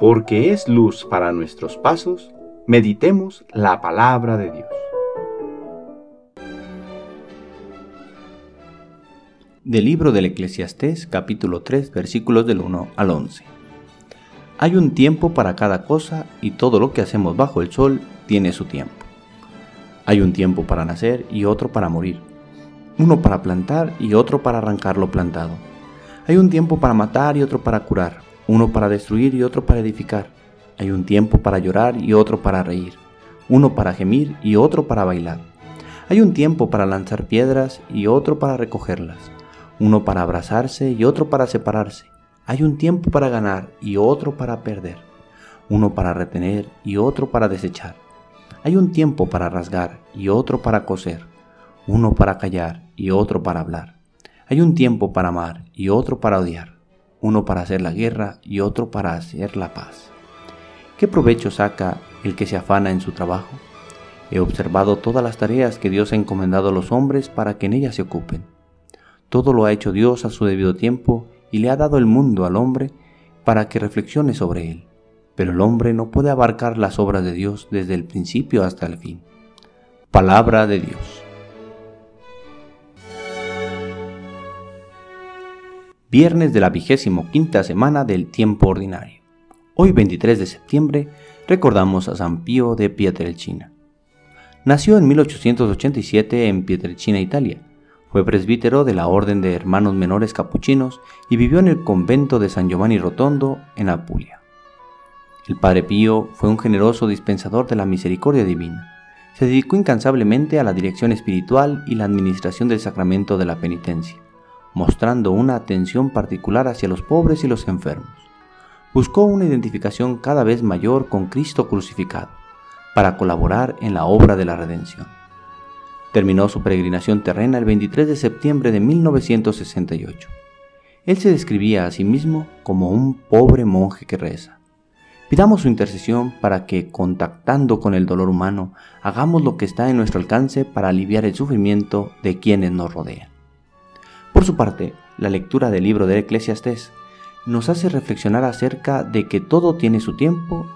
porque es luz para nuestros pasos, meditemos la palabra de Dios. Del libro del Eclesiastés capítulo 3 versículos del 1 al 11. Hay un tiempo para cada cosa y todo lo que hacemos bajo el sol tiene su tiempo. Hay un tiempo para nacer y otro para morir, uno para plantar y otro para arrancar lo plantado. Hay un tiempo para matar y otro para curar uno para destruir y otro para edificar. Hay un tiempo para llorar y otro para reír, uno para gemir y otro para bailar. Hay un tiempo para lanzar piedras y otro para recogerlas, uno para abrazarse y otro para separarse. Hay un tiempo para ganar y otro para perder, uno para retener y otro para desechar. Hay un tiempo para rasgar y otro para coser, uno para callar y otro para hablar. Hay un tiempo para amar y otro para odiar uno para hacer la guerra y otro para hacer la paz. ¿Qué provecho saca el que se afana en su trabajo? He observado todas las tareas que Dios ha encomendado a los hombres para que en ellas se ocupen. Todo lo ha hecho Dios a su debido tiempo y le ha dado el mundo al hombre para que reflexione sobre él. Pero el hombre no puede abarcar las obras de Dios desde el principio hasta el fin. Palabra de Dios. Viernes de la vigésimo quinta semana del tiempo ordinario. Hoy 23 de septiembre recordamos a San Pío de Pietrelcina. Nació en 1887 en Pietrelcina, Italia. Fue presbítero de la Orden de Hermanos Menores Capuchinos y vivió en el convento de San Giovanni Rotondo, en Apulia. El Padre Pío fue un generoso dispensador de la misericordia divina. Se dedicó incansablemente a la dirección espiritual y la administración del sacramento de la penitencia mostrando una atención particular hacia los pobres y los enfermos. Buscó una identificación cada vez mayor con Cristo crucificado, para colaborar en la obra de la redención. Terminó su peregrinación terrena el 23 de septiembre de 1968. Él se describía a sí mismo como un pobre monje que reza. Pidamos su intercesión para que, contactando con el dolor humano, hagamos lo que está en nuestro alcance para aliviar el sufrimiento de quienes nos rodean. Por su parte, la lectura del libro de Eclesiastés nos hace reflexionar acerca de que todo tiene su tiempo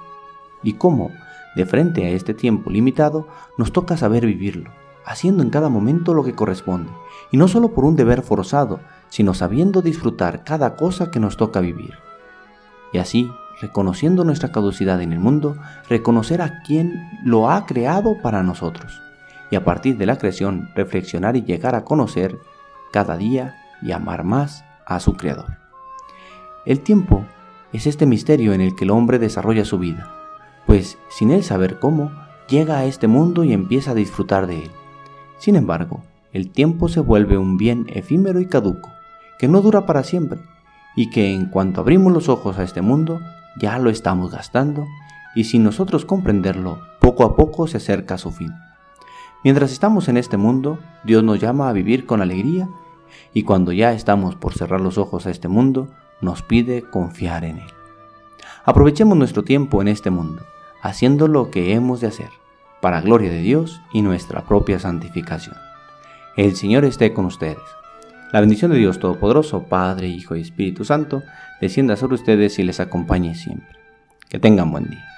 y cómo, de frente a este tiempo limitado, nos toca saber vivirlo, haciendo en cada momento lo que corresponde, y no solo por un deber forzado, sino sabiendo disfrutar cada cosa que nos toca vivir. Y así, reconociendo nuestra caducidad en el mundo, reconocer a quien lo ha creado para nosotros, y a partir de la creación reflexionar y llegar a conocer cada día y amar más a su Creador. El tiempo es este misterio en el que el hombre desarrolla su vida, pues sin él saber cómo, llega a este mundo y empieza a disfrutar de él. Sin embargo, el tiempo se vuelve un bien efímero y caduco, que no dura para siempre, y que en cuanto abrimos los ojos a este mundo, ya lo estamos gastando, y sin nosotros comprenderlo, poco a poco se acerca a su fin. Mientras estamos en este mundo, Dios nos llama a vivir con alegría y cuando ya estamos por cerrar los ojos a este mundo, nos pide confiar en Él. Aprovechemos nuestro tiempo en este mundo, haciendo lo que hemos de hacer, para gloria de Dios y nuestra propia santificación. El Señor esté con ustedes. La bendición de Dios Todopoderoso, Padre, Hijo y Espíritu Santo, descienda sobre ustedes y les acompañe siempre. Que tengan buen día.